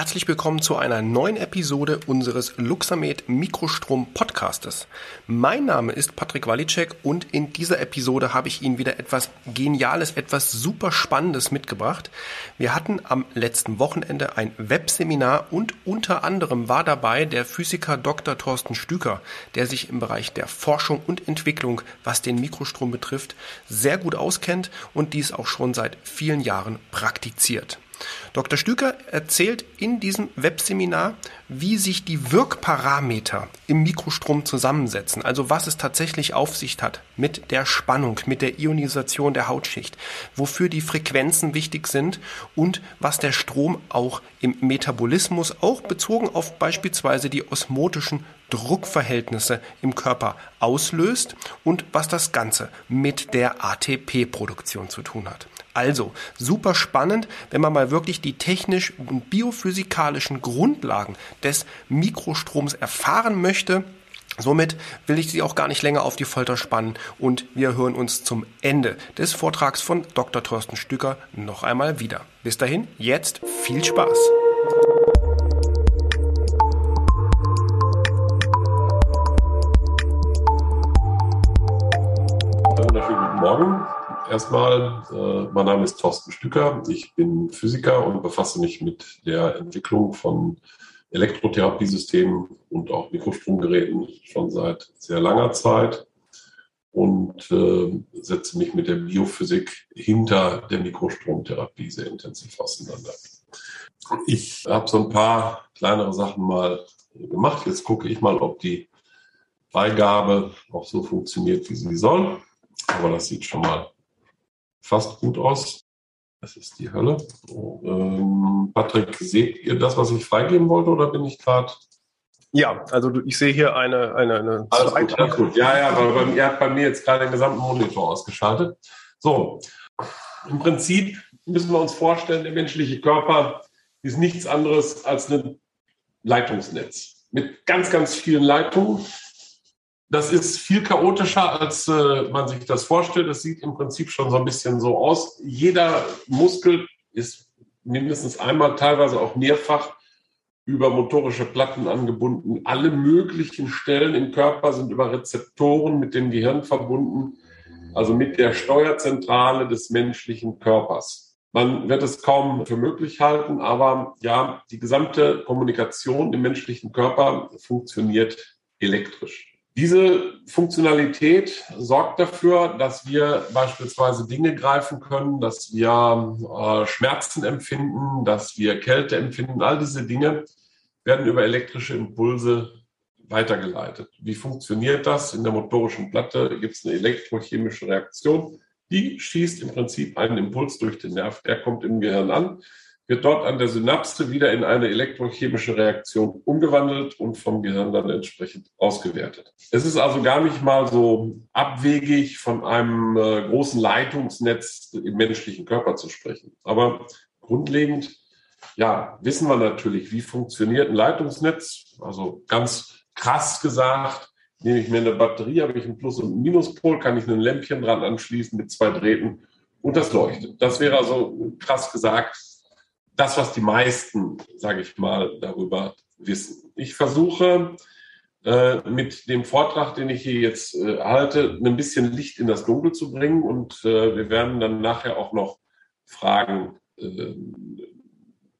Herzlich willkommen zu einer neuen Episode unseres Luxamed Mikrostrom Podcastes. Mein Name ist Patrick Walicek und in dieser Episode habe ich Ihnen wieder etwas Geniales, etwas super Spannendes mitgebracht. Wir hatten am letzten Wochenende ein Webseminar und unter anderem war dabei der Physiker Dr. Thorsten Stüker, der sich im Bereich der Forschung und Entwicklung, was den Mikrostrom betrifft, sehr gut auskennt und dies auch schon seit vielen Jahren praktiziert. Dr. Stüker erzählt in diesem Webseminar, wie sich die Wirkparameter im Mikrostrom zusammensetzen, also was es tatsächlich auf sich hat mit der Spannung, mit der Ionisation der Hautschicht, wofür die Frequenzen wichtig sind und was der Strom auch im Metabolismus, auch bezogen auf beispielsweise die osmotischen Druckverhältnisse im Körper auslöst und was das Ganze mit der ATP-Produktion zu tun hat. Also super spannend, wenn man mal wirklich die technisch und biophysikalischen Grundlagen des Mikrostroms erfahren möchte. Somit will ich Sie auch gar nicht länger auf die Folter spannen und wir hören uns zum Ende des Vortrags von Dr. Thorsten Stücker noch einmal wieder. Bis dahin, jetzt viel Spaß! Erstmal, äh, mein Name ist Thorsten Stücker. Ich bin Physiker und befasse mich mit der Entwicklung von Elektrotherapiesystemen und auch Mikrostromgeräten schon seit sehr langer Zeit und äh, setze mich mit der Biophysik hinter der Mikrostromtherapie sehr intensiv auseinander. Ich habe so ein paar kleinere Sachen mal gemacht. Jetzt gucke ich mal, ob die Beigabe auch so funktioniert, wie sie soll. Aber das sieht schon mal fast gut aus. Das ist die Hölle. Ähm, Patrick, seht ihr das, was ich freigeben wollte, oder bin ich gerade? Ja, also ich sehe hier eine, eine, eine alles gut, alles gut. Ja, ja, weil ihr habt bei mir jetzt gerade den gesamten Monitor ausgeschaltet. So, im Prinzip müssen wir uns vorstellen, der menschliche Körper ist nichts anderes als ein Leitungsnetz mit ganz, ganz vielen Leitungen das ist viel chaotischer, als äh, man sich das vorstellt. Es sieht im Prinzip schon so ein bisschen so aus. Jeder Muskel ist mindestens einmal, teilweise auch mehrfach über motorische Platten angebunden. Alle möglichen Stellen im Körper sind über Rezeptoren mit dem Gehirn verbunden, also mit der Steuerzentrale des menschlichen Körpers. Man wird es kaum für möglich halten, aber ja, die gesamte Kommunikation im menschlichen Körper funktioniert elektrisch. Diese Funktionalität sorgt dafür, dass wir beispielsweise Dinge greifen können, dass wir äh, Schmerzen empfinden, dass wir Kälte empfinden. All diese Dinge werden über elektrische Impulse weitergeleitet. Wie funktioniert das? In der motorischen Platte gibt es eine elektrochemische Reaktion. Die schießt im Prinzip einen Impuls durch den Nerv. Der kommt im Gehirn an wird dort an der Synapse wieder in eine elektrochemische Reaktion umgewandelt und vom Gehirn dann entsprechend ausgewertet. Es ist also gar nicht mal so abwegig, von einem äh, großen Leitungsnetz im menschlichen Körper zu sprechen. Aber grundlegend, ja, wissen wir natürlich, wie funktioniert ein Leitungsnetz. Also ganz krass gesagt, nehme ich mir eine Batterie, habe ich einen Plus- und einen Minuspol, kann ich ein Lämpchen dran anschließen mit zwei Drähten und das leuchtet. Das wäre also krass gesagt das, was die meisten, sage ich mal, darüber wissen. Ich versuche äh, mit dem Vortrag, den ich hier jetzt äh, halte, ein bisschen Licht in das Dunkel zu bringen und äh, wir werden dann nachher auch noch Fragen äh,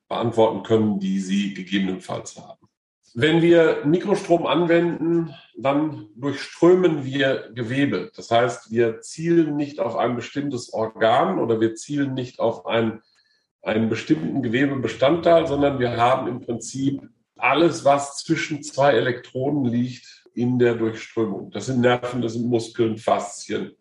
beantworten können, die Sie gegebenenfalls haben. Wenn wir Mikrostrom anwenden, dann durchströmen wir Gewebe. Das heißt, wir zielen nicht auf ein bestimmtes Organ oder wir zielen nicht auf ein einen bestimmten Gewebebestandteil, sondern wir haben im Prinzip alles, was zwischen zwei Elektroden liegt in der Durchströmung. Das sind Nerven, das sind Muskeln, Faszien,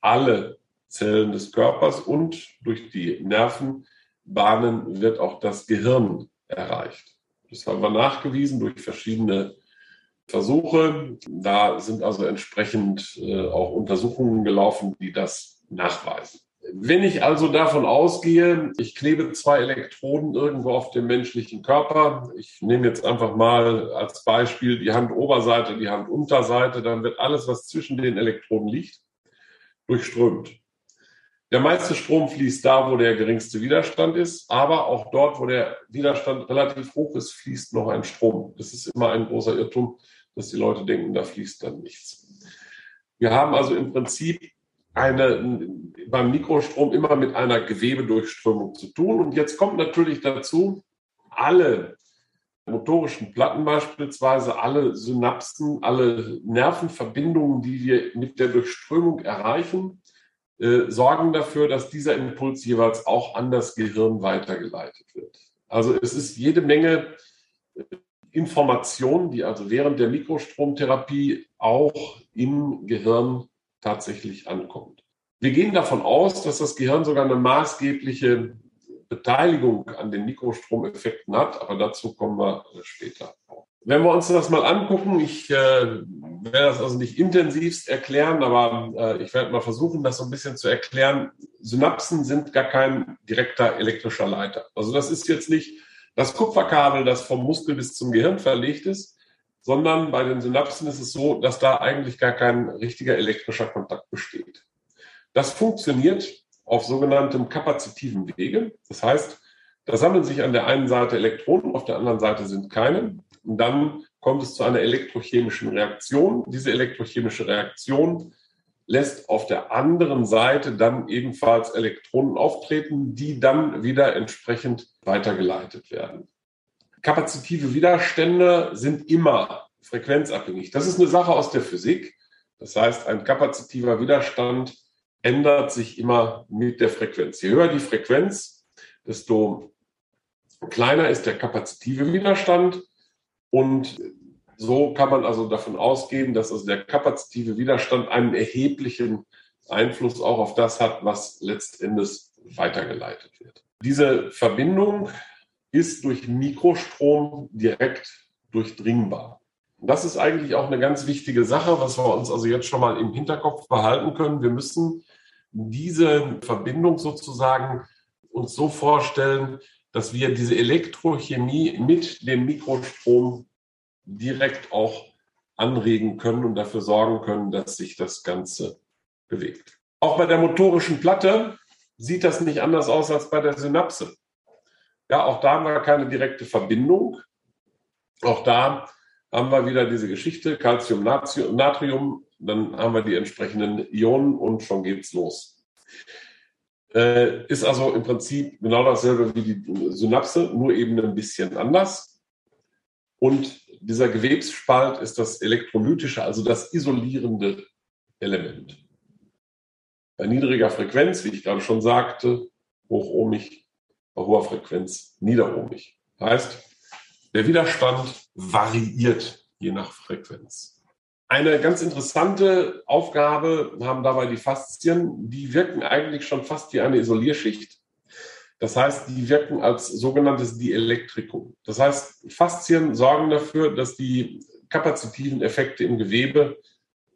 alle Zellen des Körpers und durch die Nervenbahnen wird auch das Gehirn erreicht. Das haben wir nachgewiesen durch verschiedene Versuche. Da sind also entsprechend äh, auch Untersuchungen gelaufen, die das nachweisen. Wenn ich also davon ausgehe, ich klebe zwei Elektroden irgendwo auf dem menschlichen Körper, ich nehme jetzt einfach mal als Beispiel die Handoberseite, die Handunterseite, dann wird alles, was zwischen den Elektroden liegt, durchströmt. Der meiste Strom fließt da, wo der geringste Widerstand ist, aber auch dort, wo der Widerstand relativ hoch ist, fließt noch ein Strom. Das ist immer ein großer Irrtum, dass die Leute denken, da fließt dann nichts. Wir haben also im Prinzip eine, beim Mikrostrom immer mit einer Gewebedurchströmung zu tun. Und jetzt kommt natürlich dazu, alle motorischen Platten beispielsweise, alle Synapsen, alle Nervenverbindungen, die wir mit der Durchströmung erreichen, äh, sorgen dafür, dass dieser Impuls jeweils auch an das Gehirn weitergeleitet wird. Also es ist jede Menge äh, Information, die also während der Mikrostromtherapie auch im Gehirn tatsächlich ankommt. Wir gehen davon aus, dass das Gehirn sogar eine maßgebliche Beteiligung an den Mikrostromeffekten hat, aber dazu kommen wir später. Wenn wir uns das mal angucken, ich äh, werde das also nicht intensivst erklären, aber äh, ich werde mal versuchen, das so ein bisschen zu erklären. Synapsen sind gar kein direkter elektrischer Leiter. Also das ist jetzt nicht das Kupferkabel, das vom Muskel bis zum Gehirn verlegt ist, sondern bei den Synapsen ist es so, dass da eigentlich gar kein richtiger elektrischer Kontakt besteht. Das funktioniert auf sogenanntem kapazitiven Wege. Das heißt, da sammeln sich an der einen Seite Elektronen, auf der anderen Seite sind keine. Und dann kommt es zu einer elektrochemischen Reaktion. Diese elektrochemische Reaktion lässt auf der anderen Seite dann ebenfalls Elektronen auftreten, die dann wieder entsprechend weitergeleitet werden. Kapazitive Widerstände sind immer frequenzabhängig. Das ist eine Sache aus der Physik. Das heißt, ein kapazitiver Widerstand ändert sich immer mit der Frequenz. Je höher die Frequenz, desto kleiner ist der kapazitive Widerstand. Und so kann man also davon ausgehen, dass also der kapazitive Widerstand einen erheblichen Einfluss auch auf das hat, was letztendlich weitergeleitet wird. Diese Verbindung ist durch Mikrostrom direkt durchdringbar. Das ist eigentlich auch eine ganz wichtige Sache, was wir uns also jetzt schon mal im Hinterkopf behalten können. Wir müssen diese Verbindung sozusagen uns so vorstellen, dass wir diese Elektrochemie mit dem Mikrostrom direkt auch anregen können und dafür sorgen können, dass sich das Ganze bewegt. Auch bei der motorischen Platte sieht das nicht anders aus als bei der Synapse. Ja, auch da haben wir keine direkte Verbindung. Auch da haben wir wieder diese Geschichte, Calcium, Natrium, dann haben wir die entsprechenden Ionen und schon geht's los. Äh, ist also im Prinzip genau dasselbe wie die Synapse, nur eben ein bisschen anders. Und dieser Gewebsspalt ist das elektrolytische, also das isolierende Element. Bei niedriger Frequenz, wie ich gerade schon sagte, hochohmig, bei hoher Frequenz niederohmig. Heißt, der Widerstand variiert je nach Frequenz. Eine ganz interessante Aufgabe haben dabei die Faszien. Die wirken eigentlich schon fast wie eine Isolierschicht. Das heißt, die wirken als sogenanntes Dielektrikum. Das heißt, Faszien sorgen dafür, dass die kapazitiven Effekte im Gewebe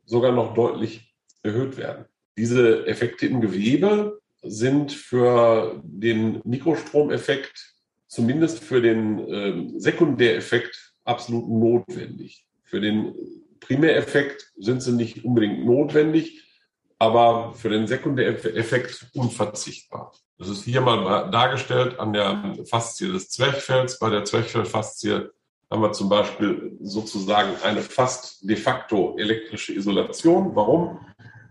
sogar noch deutlich erhöht werden. Diese Effekte im Gewebe sind für den Mikrostromeffekt, zumindest für den äh, Sekundäreffekt, absolut notwendig. Für den Primäreffekt sind sie nicht unbedingt notwendig, aber für den Sekundäreffekt unverzichtbar. Das ist hier mal dargestellt an der Faszie des Zwerchfells. Bei der Zwerchfellfaszie haben wir zum Beispiel sozusagen eine fast de facto elektrische Isolation. Warum?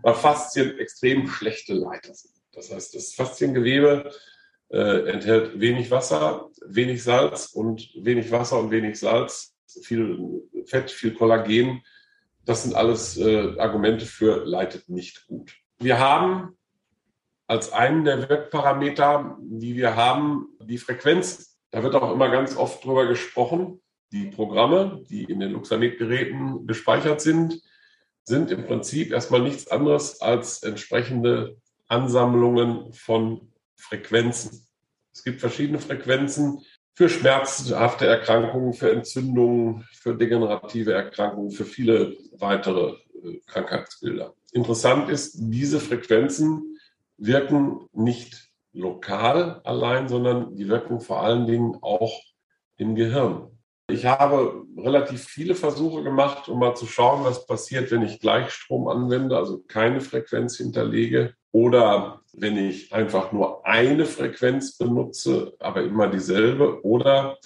Weil Faszien extrem schlechte Leiter sind. Das heißt, das Fasziengewebe äh, enthält wenig Wasser, wenig Salz und wenig Wasser und wenig Salz, viel Fett, viel Kollagen das sind alles äh, Argumente für leitet nicht gut. Wir haben als einen der Wirkparameter, die wir haben, die Frequenz. Da wird auch immer ganz oft drüber gesprochen. Die Programme, die in den Luxamet-Geräten gespeichert sind, sind im Prinzip erstmal nichts anderes als entsprechende Ansammlungen von Frequenzen. Es gibt verschiedene Frequenzen, für schmerzhafte Erkrankungen, für Entzündungen, für degenerative Erkrankungen, für viele weitere äh, Krankheitsbilder. Interessant ist, diese Frequenzen wirken nicht lokal allein, sondern die wirken vor allen Dingen auch im Gehirn. Ich habe relativ viele Versuche gemacht, um mal zu schauen, was passiert, wenn ich Gleichstrom anwende, also keine Frequenz hinterlege oder wenn ich einfach nur eine Frequenz benutze, aber immer dieselbe oder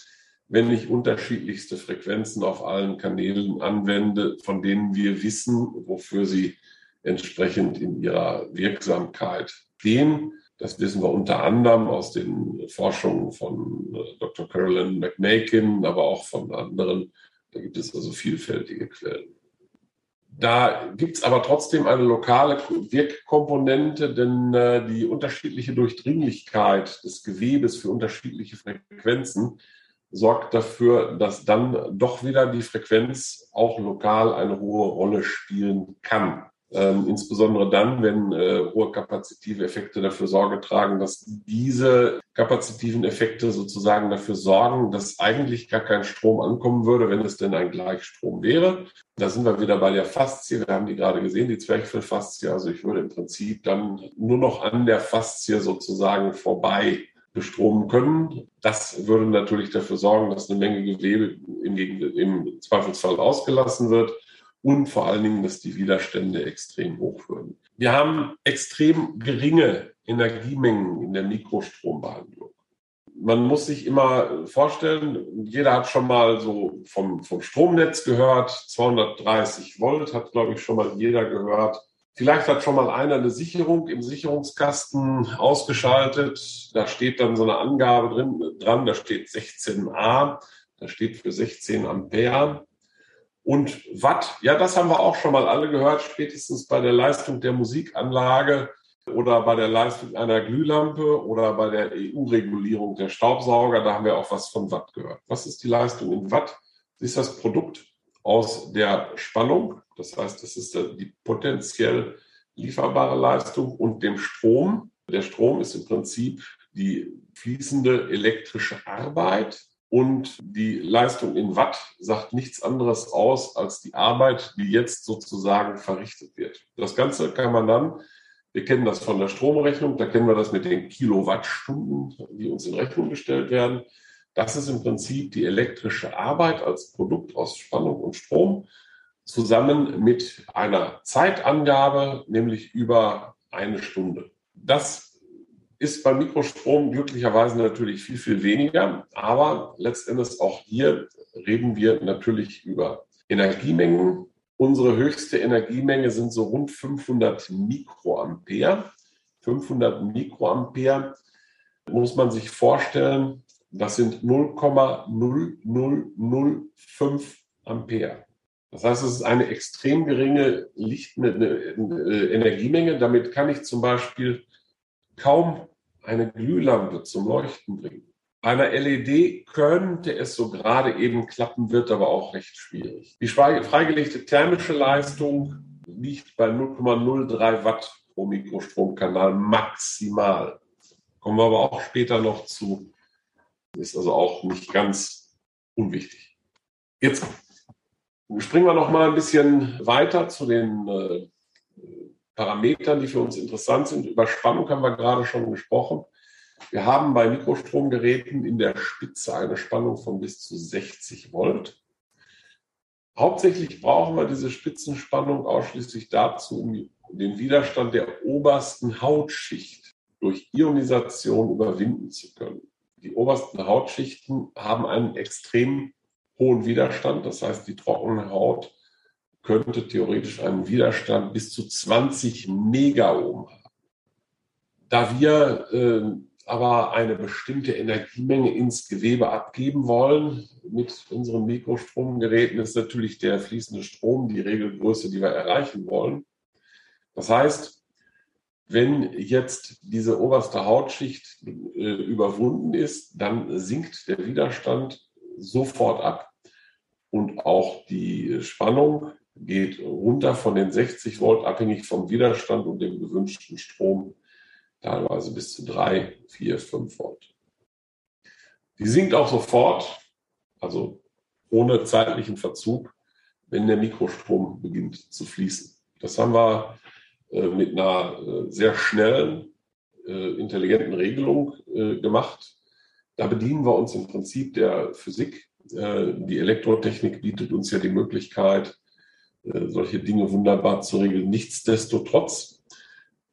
wenn ich unterschiedlichste Frequenzen auf allen Kanälen anwende, von denen wir wissen, wofür sie entsprechend in ihrer Wirksamkeit stehen. Das wissen wir unter anderem aus den Forschungen von äh, Dr. Carolyn McMakin, aber auch von anderen. Da gibt es also vielfältige Quellen. Da gibt es aber trotzdem eine lokale Wirkkomponente, denn äh, die unterschiedliche Durchdringlichkeit des Gewebes für unterschiedliche Frequenzen sorgt dafür, dass dann doch wieder die Frequenz auch lokal eine hohe Rolle spielen kann. Ähm, insbesondere dann, wenn äh, hohe kapazitive Effekte dafür Sorge tragen, dass diese kapazitiven Effekte sozusagen dafür sorgen, dass eigentlich gar kein Strom ankommen würde, wenn es denn ein Gleichstrom wäre. Da sind wir wieder bei der Faszie. Wir haben die gerade gesehen, die Zwerchfellfaszie. Also ich würde im Prinzip dann nur noch an der Faszie sozusagen vorbei bestromen können. Das würde natürlich dafür sorgen, dass eine Menge Gewebe im, im Zweifelsfall ausgelassen wird und vor allen Dingen, dass die Widerstände extrem hoch würden. Wir haben extrem geringe Energiemengen in der Mikrostrombehandlung. Man muss sich immer vorstellen, jeder hat schon mal so vom, vom Stromnetz gehört, 230 Volt hat, glaube ich, schon mal jeder gehört. Vielleicht hat schon mal einer eine Sicherung im Sicherungskasten ausgeschaltet. Da steht dann so eine Angabe drin, dran, da steht 16a, da steht für 16 Ampere. Und Watt, ja, das haben wir auch schon mal alle gehört, spätestens bei der Leistung der Musikanlage oder bei der Leistung einer Glühlampe oder bei der EU-Regulierung der Staubsauger. Da haben wir auch was von Watt gehört. Was ist die Leistung in Watt? Das ist das Produkt aus der Spannung. Das heißt, das ist die potenziell lieferbare Leistung und dem Strom. Der Strom ist im Prinzip die fließende elektrische Arbeit, und die Leistung in Watt sagt nichts anderes aus als die Arbeit, die jetzt sozusagen verrichtet wird. Das Ganze kann man dann, wir kennen das von der Stromrechnung, da kennen wir das mit den Kilowattstunden, die uns in Rechnung gestellt werden. Das ist im Prinzip die elektrische Arbeit als Produkt aus Spannung und Strom zusammen mit einer Zeitangabe, nämlich über eine Stunde. Das ist beim Mikrostrom glücklicherweise natürlich viel, viel weniger. Aber letztendlich auch hier reden wir natürlich über Energiemengen. Unsere höchste Energiemenge sind so rund 500 Mikroampere. 500 Mikroampere muss man sich vorstellen, das sind 0,0005 Ampere. Das heißt, es ist eine extrem geringe Licht Energiemenge. Damit kann ich zum Beispiel kaum eine Glühlampe zum Leuchten bringen. Bei einer LED könnte es so gerade eben klappen, wird aber auch recht schwierig. Die freigelegte thermische Leistung liegt bei 0,03 Watt pro Mikrostromkanal maximal. Kommen wir aber auch später noch zu. Ist also auch nicht ganz unwichtig. Jetzt springen wir noch mal ein bisschen weiter zu den äh, Parametern, die für uns interessant sind. Über Spannung haben wir gerade schon gesprochen. Wir haben bei Mikrostromgeräten in der Spitze eine Spannung von bis zu 60 Volt. Hauptsächlich brauchen wir diese Spitzenspannung ausschließlich dazu, um den Widerstand der obersten Hautschicht durch Ionisation überwinden zu können. Die obersten Hautschichten haben einen extrem hohen Widerstand, das heißt, die trockene Haut könnte theoretisch einen Widerstand bis zu 20 Megaohm haben. Da wir äh, aber eine bestimmte Energiemenge ins Gewebe abgeben wollen mit unseren Mikrostromgeräten, ist natürlich der fließende Strom die Regelgröße, die wir erreichen wollen. Das heißt, wenn jetzt diese oberste Hautschicht äh, überwunden ist, dann sinkt der Widerstand sofort ab und auch die Spannung geht runter von den 60 Volt, abhängig vom Widerstand und dem gewünschten Strom, teilweise bis zu 3, 4, 5 Volt. Die sinkt auch sofort, also ohne zeitlichen Verzug, wenn der Mikrostrom beginnt zu fließen. Das haben wir äh, mit einer äh, sehr schnellen, äh, intelligenten Regelung gemacht. Da bedienen wir uns im Prinzip der Physik. Die Elektrotechnik bietet uns ja die Möglichkeit, solche Dinge wunderbar zu regeln. Nichtsdestotrotz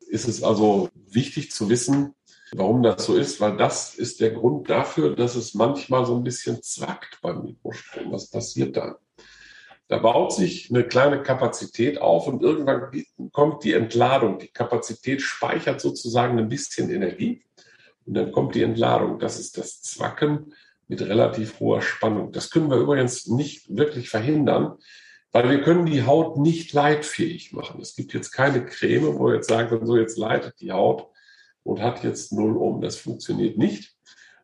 ist es also wichtig zu wissen, warum das so ist, weil das ist der Grund dafür, dass es manchmal so ein bisschen zwackt beim Mikrostrom. Was passiert dann? Da baut sich eine kleine Kapazität auf und irgendwann kommt die Entladung. Die Kapazität speichert sozusagen ein bisschen Energie und dann kommt die Entladung. Das ist das Zwacken mit relativ hoher Spannung. Das können wir übrigens nicht wirklich verhindern, weil wir können die Haut nicht leitfähig machen. Es gibt jetzt keine Creme, wo wir jetzt sagen können, so jetzt leitet die Haut und hat jetzt null um. Das funktioniert nicht,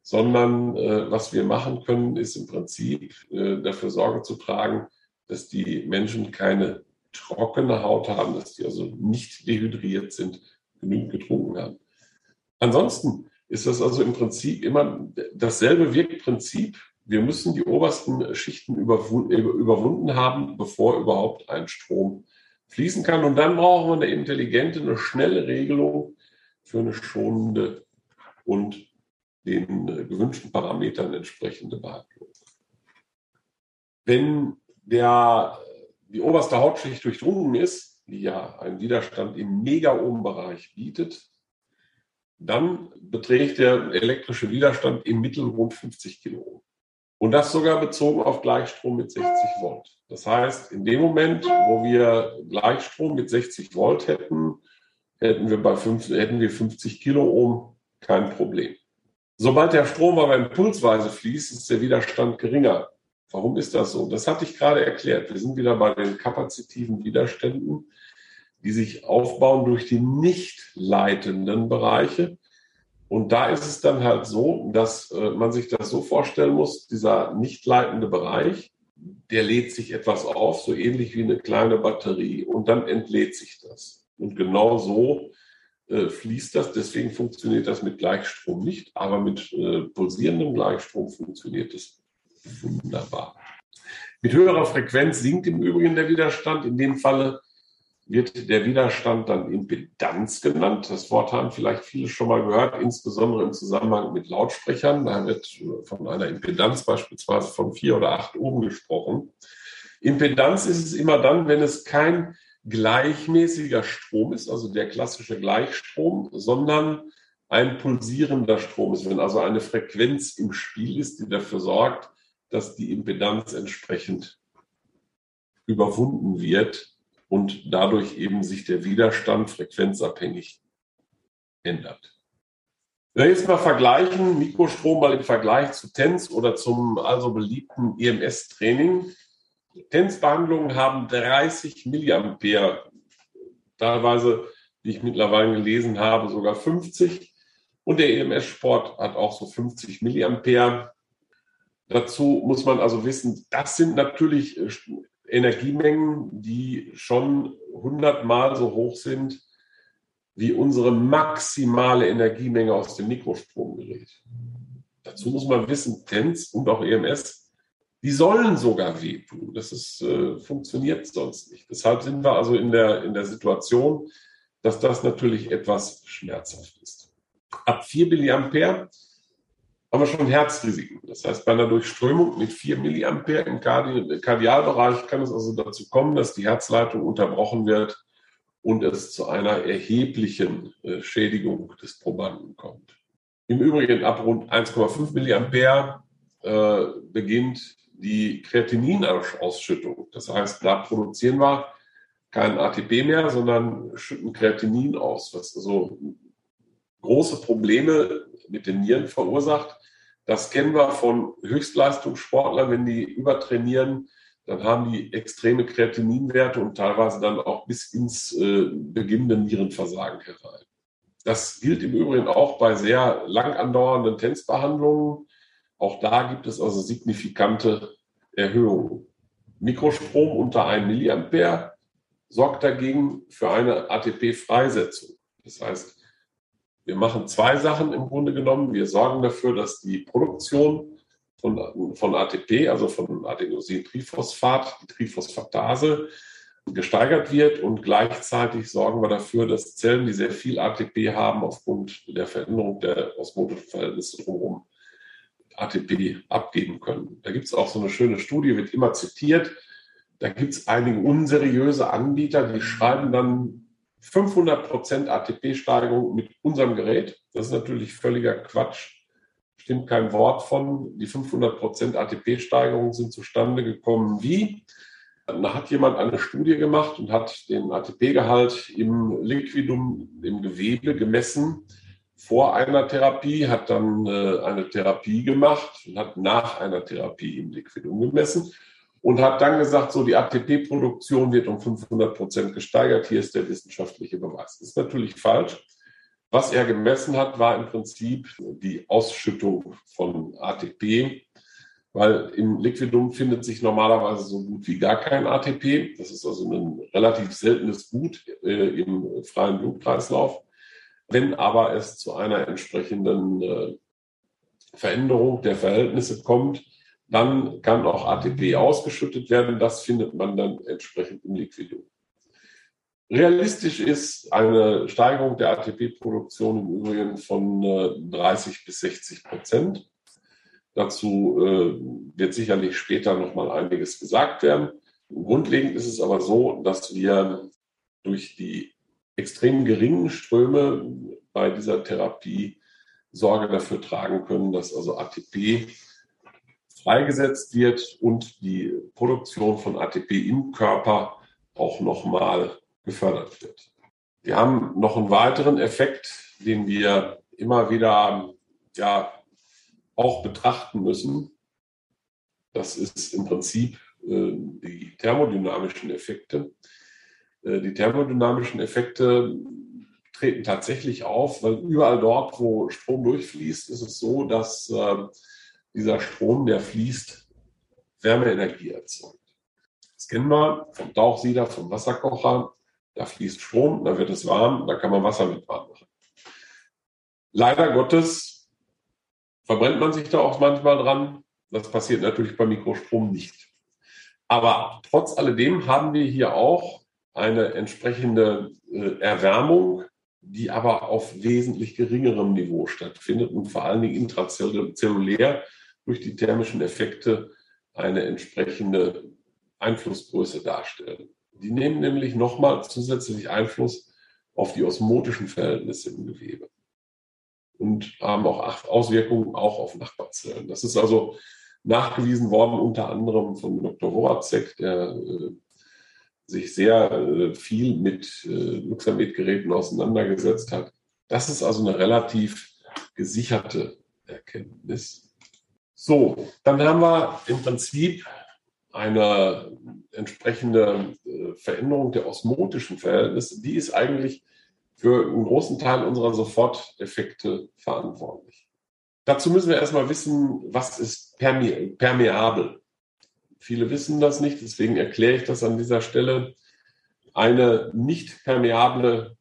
sondern äh, was wir machen können, ist im Prinzip äh, dafür Sorge zu tragen, dass die Menschen keine trockene Haut haben, dass die also nicht dehydriert sind, genügend getrunken haben. Ansonsten ist das also im Prinzip immer dasselbe Wirkprinzip. Wir müssen die obersten Schichten überwunden haben, bevor überhaupt ein Strom fließen kann. Und dann brauchen wir eine intelligente, eine schnelle Regelung für eine schonende und den gewünschten Parametern entsprechende Behandlung. Wenn der, die oberste Hautschicht durchdrungen ist, die ja einen Widerstand im Megaohm-Bereich bietet, dann beträgt der elektrische Widerstand im Mittel rund 50 Kiloohm. Und das sogar bezogen auf Gleichstrom mit 60 Volt. Das heißt, in dem Moment, wo wir Gleichstrom mit 60 Volt hätten, hätten wir bei 5, hätten wir 50 Kiloohm kein Problem. Sobald der Strom aber impulsweise fließt, ist der Widerstand geringer. Warum ist das so? Das hatte ich gerade erklärt. Wir sind wieder bei den kapazitiven Widerständen, die sich aufbauen durch die nicht leitenden Bereiche. Und da ist es dann halt so, dass äh, man sich das so vorstellen muss, dieser nicht leitende Bereich, der lädt sich etwas auf, so ähnlich wie eine kleine Batterie, und dann entlädt sich das. Und genau so äh, fließt das. Deswegen funktioniert das mit Gleichstrom nicht, aber mit äh, pulsierendem Gleichstrom funktioniert es wunderbar. Mit höherer Frequenz sinkt im Übrigen der Widerstand. In dem Falle wird der Widerstand dann Impedanz genannt. Das Wort haben vielleicht viele schon mal gehört, insbesondere im Zusammenhang mit Lautsprechern. Da wird von einer Impedanz beispielsweise von vier oder acht Ohm gesprochen. Impedanz ist es immer dann, wenn es kein gleichmäßiger Strom ist, also der klassische Gleichstrom, sondern ein pulsierender Strom ist, wenn also eine Frequenz im Spiel ist, die dafür sorgt, dass die Impedanz entsprechend überwunden wird und dadurch eben sich der Widerstand frequenzabhängig ändert. Wenn wir jetzt mal vergleichen, Mikrostrom mal im Vergleich zu TENS oder zum also beliebten EMS-Training. TENS-Behandlungen haben 30 Milliampere, teilweise, wie ich mittlerweile gelesen habe, sogar 50. Und der EMS-Sport hat auch so 50 Milliampere. Dazu muss man also wissen, das sind natürlich äh, Energiemengen, die schon hundertmal so hoch sind wie unsere maximale Energiemenge aus dem Mikrostromgerät. Dazu muss man wissen, TENS und auch EMS, die sollen sogar wehtun. Das ist, äh, funktioniert sonst nicht. Deshalb sind wir also in der, in der Situation, dass das natürlich etwas schmerzhaft ist. Ab 4 Milliampere haben wir schon Herzrisiken. Das heißt, bei einer Durchströmung mit 4 Milliampere im Kardialbereich kann es also dazu kommen, dass die Herzleitung unterbrochen wird und es zu einer erheblichen äh, Schädigung des Probanden kommt. Im Übrigen ab rund 1,5 Milliampere äh, beginnt die Kreatininausschüttung. Das heißt, da produzieren wir kein ATP mehr, sondern schütten Kreatinin aus, was also große Probleme mit den Nieren verursacht. Das kennen wir von Höchstleistungssportlern, wenn die übertrainieren, dann haben die extreme Kreatininwerte und teilweise dann auch bis ins äh, beginnende Nierenversagen herein. Das gilt im Übrigen auch bei sehr lang andauernden Tänzbehandlungen. Auch da gibt es also signifikante Erhöhungen. Mikrostrom unter 1 Milliampere sorgt dagegen für eine ATP-Freisetzung. Das heißt, wir machen zwei Sachen im Grunde genommen. Wir sorgen dafür, dass die Produktion von, von ATP, also von Adenosintriphosphat, die Triphosphatase, gesteigert wird und gleichzeitig sorgen wir dafür, dass Zellen, die sehr viel ATP haben, aufgrund der Veränderung der osmotischen Verhältnisse drumherum ATP abgeben können. Da gibt es auch so eine schöne Studie, wird immer zitiert. Da gibt es einige unseriöse Anbieter, die schreiben dann 500% ATP-Steigerung mit unserem Gerät. Das ist natürlich völliger Quatsch. Stimmt kein Wort von. Die 500% ATP-Steigerung sind zustande gekommen wie? Da hat jemand eine Studie gemacht und hat den ATP-Gehalt im Liquidum, im Gewebe gemessen vor einer Therapie, hat dann äh, eine Therapie gemacht und hat nach einer Therapie im Liquidum gemessen und hat dann gesagt, so die ATP-Produktion wird um 500 Prozent gesteigert. Hier ist der wissenschaftliche Beweis. Das ist natürlich falsch. Was er gemessen hat, war im Prinzip die Ausschüttung von ATP weil im Liquidum findet sich normalerweise so gut wie gar kein ATP. Das ist also ein relativ seltenes Gut äh, im freien Blutkreislauf. Wenn aber es zu einer entsprechenden äh, Veränderung der Verhältnisse kommt, dann kann auch ATP ausgeschüttet werden. Das findet man dann entsprechend im Liquidum. Realistisch ist eine Steigerung der ATP-Produktion im Übrigen von äh, 30 bis 60 Prozent. Dazu äh, wird sicherlich später noch mal einiges gesagt werden. Grundlegend ist es aber so, dass wir durch die extrem geringen Ströme bei dieser Therapie Sorge dafür tragen können, dass also ATP freigesetzt wird und die Produktion von ATP im Körper auch nochmal gefördert wird. Wir haben noch einen weiteren Effekt, den wir immer wieder ja, auch betrachten müssen. Das ist im Prinzip äh, die thermodynamischen Effekte. Äh, die thermodynamischen Effekte treten tatsächlich auf, weil überall dort, wo Strom durchfließt, ist es so, dass äh, dieser Strom, der fließt, Wärmeenergie erzeugt. Das kennen wir vom Tauchsieder, vom Wasserkocher. Da fließt Strom, da wird es warm, da kann man Wasser mit warm machen. Leider Gottes verbrennt man sich da auch manchmal dran. Das passiert natürlich beim Mikrostrom nicht. Aber trotz alledem haben wir hier auch eine entsprechende äh, Erwärmung, die aber auf wesentlich geringerem Niveau stattfindet und vor allen Dingen intrazellulär durch die thermischen Effekte eine entsprechende Einflussgröße darstellen. Die nehmen nämlich nochmal zusätzlich Einfluss auf die osmotischen Verhältnisse im Gewebe und haben auch Auswirkungen auch auf Nachbarzellen. Das ist also nachgewiesen worden, unter anderem von Dr. Horacek, der äh, sich sehr äh, viel mit äh, Luxamed-Geräten auseinandergesetzt hat. Das ist also eine relativ gesicherte Erkenntnis. So, dann haben wir im Prinzip eine entsprechende äh, Veränderung der osmotischen Verhältnisse. Die ist eigentlich für einen großen Teil unserer Soforteffekte verantwortlich. Dazu müssen wir erstmal wissen, was ist perme permeabel. Viele wissen das nicht, deswegen erkläre ich das an dieser Stelle. Eine nicht permeable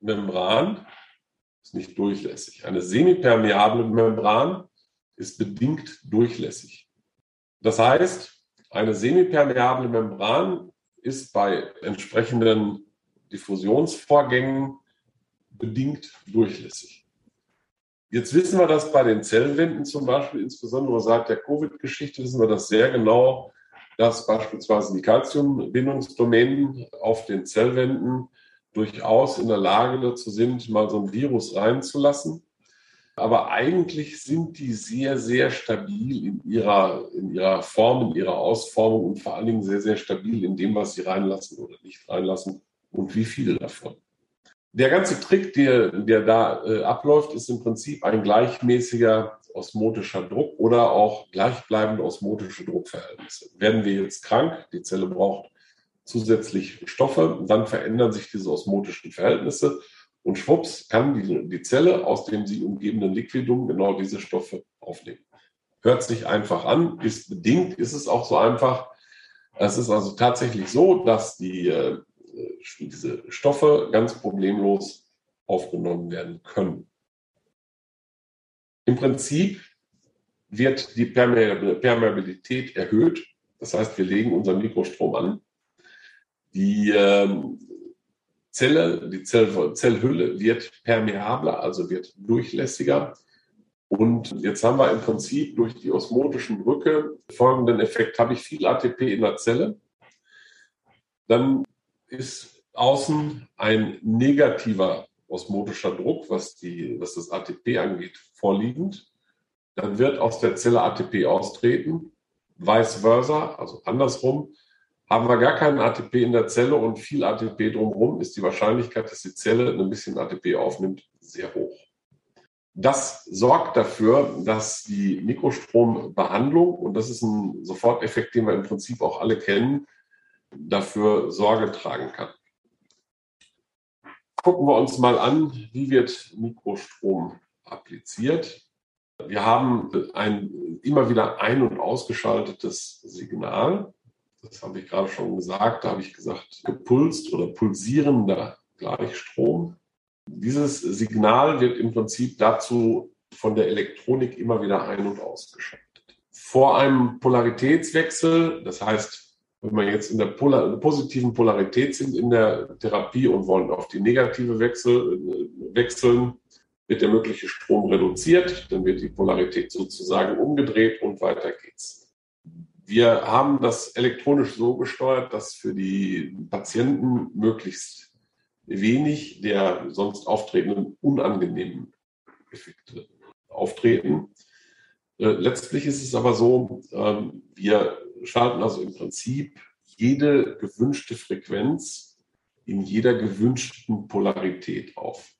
Membran ist nicht durchlässig. Eine semipermeable Membran ist bedingt durchlässig. Das heißt, eine semipermeable Membran ist bei entsprechenden Diffusionsvorgängen bedingt durchlässig. Jetzt wissen wir das bei den Zellwänden zum Beispiel, insbesondere seit der Covid-Geschichte, wissen wir das sehr genau, dass beispielsweise die Calciumbindungsdomänen auf den Zellwänden durchaus in der Lage dazu sind, mal so ein Virus reinzulassen. Aber eigentlich sind die sehr, sehr stabil in ihrer, in ihrer Form, in ihrer Ausformung und vor allen Dingen sehr, sehr stabil in dem, was sie reinlassen oder nicht reinlassen und wie viele davon. Der ganze Trick, der, der da äh, abläuft, ist im Prinzip ein gleichmäßiger osmotischer Druck oder auch gleichbleibende osmotische Druckverhältnisse. Werden wir jetzt krank, die Zelle braucht zusätzlich Stoffe, dann verändern sich diese osmotischen Verhältnisse und schwupps kann die, die Zelle aus dem sie umgebenden Liquidum genau diese Stoffe aufnehmen. Hört sich einfach an, ist bedingt, ist es auch so einfach. Es ist also tatsächlich so, dass die äh, diese Stoffe ganz problemlos aufgenommen werden können. Im Prinzip wird die Permeabilität erhöht. Das heißt, wir legen unseren Mikrostrom an. Die ähm, Zelle, die Zell Zellhülle wird permeabler, also wird durchlässiger. Und jetzt haben wir im Prinzip durch die osmotischen Brücke folgenden Effekt. Habe ich viel ATP in der Zelle, dann ist außen ein negativer osmotischer Druck, was, die, was das ATP angeht, vorliegend. Dann wird aus der Zelle ATP austreten. Vice versa, also andersrum. Haben wir gar keinen ATP in der Zelle und viel ATP drumherum, ist die Wahrscheinlichkeit, dass die Zelle ein bisschen ATP aufnimmt, sehr hoch. Das sorgt dafür, dass die Mikrostrombehandlung, und das ist ein Soforteffekt, den wir im Prinzip auch alle kennen, dafür Sorge tragen kann. Gucken wir uns mal an, wie wird Mikrostrom appliziert. Wir haben ein immer wieder ein- und ausgeschaltetes Signal. Das habe ich gerade schon gesagt. Da habe ich gesagt, gepulst oder pulsierender Gleichstrom. Dieses Signal wird im Prinzip dazu von der Elektronik immer wieder ein- und ausgeschaltet. Vor einem Polaritätswechsel, das heißt, wenn wir jetzt in der Polar positiven Polarität sind in der Therapie und wollen auf die negative Wechsel äh, wechseln, wird der mögliche Strom reduziert, dann wird die Polarität sozusagen umgedreht und weiter geht's. Wir haben das elektronisch so gesteuert, dass für die Patienten möglichst wenig der sonst auftretenden unangenehmen Effekte auftreten. Äh, letztlich ist es aber so, ähm, wir schalten also im Prinzip jede gewünschte Frequenz in jeder gewünschten Polarität auf.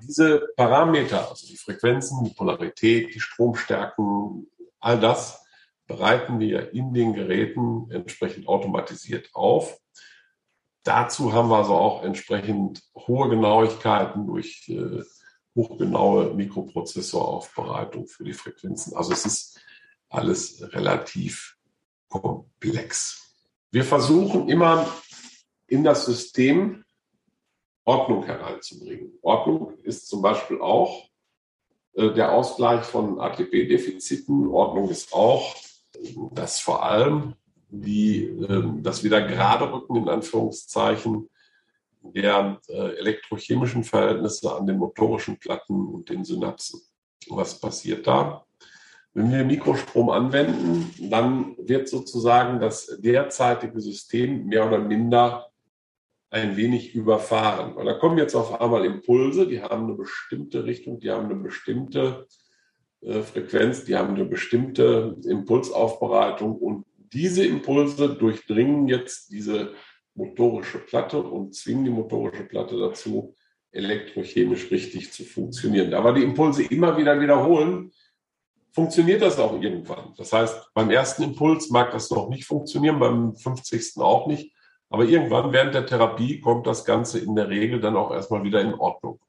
Diese Parameter, also die Frequenzen, die Polarität, die Stromstärken, all das bereiten wir in den Geräten entsprechend automatisiert auf. Dazu haben wir also auch entsprechend hohe Genauigkeiten durch äh, hochgenaue Mikroprozessoraufbereitung für die Frequenzen. Also es ist alles relativ komplex. Wir versuchen immer in das System Ordnung hereinzubringen. Ordnung ist zum Beispiel auch äh, der Ausgleich von ATP-Defiziten. Ordnung ist auch, dass vor allem die, äh, das wieder gerade rücken in Anführungszeichen der äh, elektrochemischen Verhältnisse an den motorischen Platten und den Synapsen. Was passiert da? Wenn wir Mikrostrom anwenden, dann wird sozusagen das derzeitige System mehr oder minder ein wenig überfahren. Weil da kommen jetzt auf einmal Impulse, die haben eine bestimmte Richtung, die haben eine bestimmte Frequenz, die haben eine bestimmte Impulsaufbereitung und diese Impulse durchdringen jetzt diese motorische Platte und zwingen die motorische Platte dazu, elektrochemisch richtig zu funktionieren. Aber die Impulse immer wieder wiederholen, funktioniert das auch irgendwann. Das heißt, beim ersten Impuls mag das noch nicht funktionieren, beim 50. auch nicht. Aber irgendwann während der Therapie kommt das Ganze in der Regel dann auch erstmal wieder in Ordnung.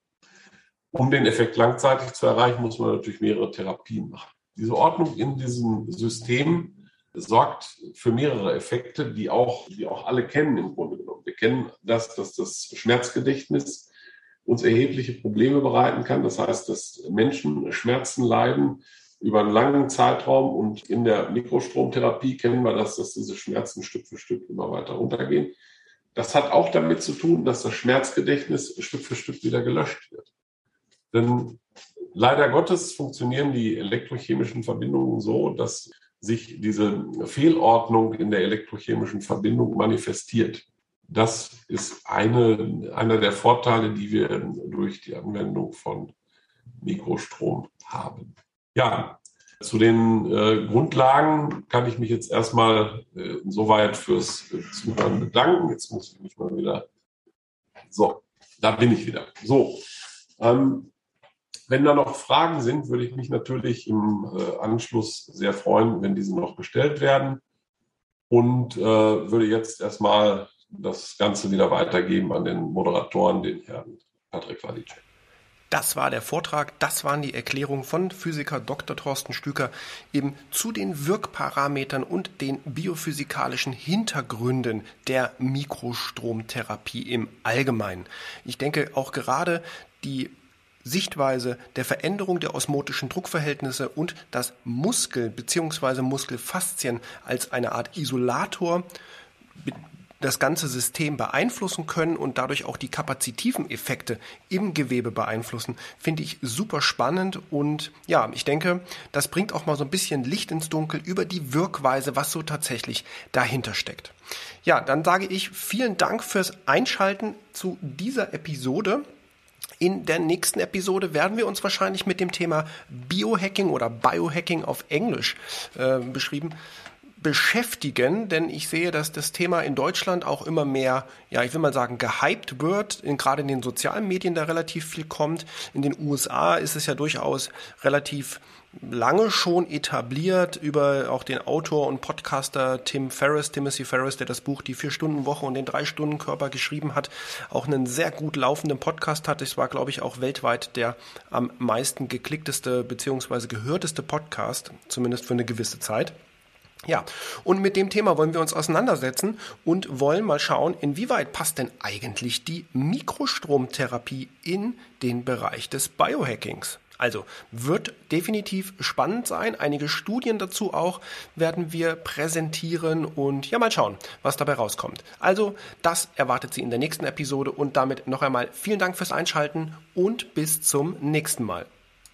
Um den Effekt langzeitig zu erreichen, muss man natürlich mehrere Therapien machen. Diese Ordnung in diesem System sorgt für mehrere Effekte, die auch, die auch alle kennen im Grunde genommen. Wir kennen das, dass das Schmerzgedächtnis uns erhebliche Probleme bereiten kann. Das heißt, dass Menschen Schmerzen leiden, über einen langen Zeitraum und in der Mikrostromtherapie kennen wir das, dass diese Schmerzen Stück für Stück immer weiter runtergehen. Das hat auch damit zu tun, dass das Schmerzgedächtnis Stück für Stück wieder gelöscht wird. Denn leider Gottes funktionieren die elektrochemischen Verbindungen so, dass sich diese Fehlordnung in der elektrochemischen Verbindung manifestiert. Das ist eine, einer der Vorteile, die wir durch die Anwendung von Mikrostrom haben. Ja, zu den äh, Grundlagen kann ich mich jetzt erstmal äh, insoweit fürs Zuhören bedanken. Jetzt muss ich mich mal wieder. So, da bin ich wieder. So, ähm, wenn da noch Fragen sind, würde ich mich natürlich im äh, Anschluss sehr freuen, wenn diese noch gestellt werden. Und äh, würde jetzt erstmal das Ganze wieder weitergeben an den Moderatoren, den Herrn Patrick Walitschek. Das war der Vortrag, das waren die Erklärungen von Physiker Dr. Thorsten Stüker eben zu den Wirkparametern und den biophysikalischen Hintergründen der Mikrostromtherapie im Allgemeinen. Ich denke auch gerade die Sichtweise der Veränderung der osmotischen Druckverhältnisse und das Muskel bzw. Muskelfaszien als eine Art Isolator das ganze System beeinflussen können und dadurch auch die kapazitiven Effekte im Gewebe beeinflussen, finde ich super spannend und ja, ich denke, das bringt auch mal so ein bisschen Licht ins Dunkel über die Wirkweise, was so tatsächlich dahinter steckt. Ja, dann sage ich vielen Dank fürs Einschalten zu dieser Episode. In der nächsten Episode werden wir uns wahrscheinlich mit dem Thema Biohacking oder Biohacking auf Englisch äh, beschrieben beschäftigen, denn ich sehe, dass das Thema in Deutschland auch immer mehr, ja, ich will mal sagen, gehypt wird, in, gerade in den sozialen Medien da relativ viel kommt. In den USA ist es ja durchaus relativ lange schon etabliert über auch den Autor und Podcaster Tim Ferriss, Timothy Ferriss, der das Buch Die Vier-Stunden-Woche und den Drei-Stunden-Körper geschrieben hat, auch einen sehr gut laufenden Podcast hat. Es war, glaube ich, auch weltweit der am meisten geklickteste beziehungsweise gehörteste Podcast, zumindest für eine gewisse Zeit. Ja, und mit dem Thema wollen wir uns auseinandersetzen und wollen mal schauen, inwieweit passt denn eigentlich die Mikrostromtherapie in den Bereich des Biohackings. Also wird definitiv spannend sein. Einige Studien dazu auch werden wir präsentieren und ja mal schauen, was dabei rauskommt. Also das erwartet Sie in der nächsten Episode und damit noch einmal vielen Dank fürs Einschalten und bis zum nächsten Mal.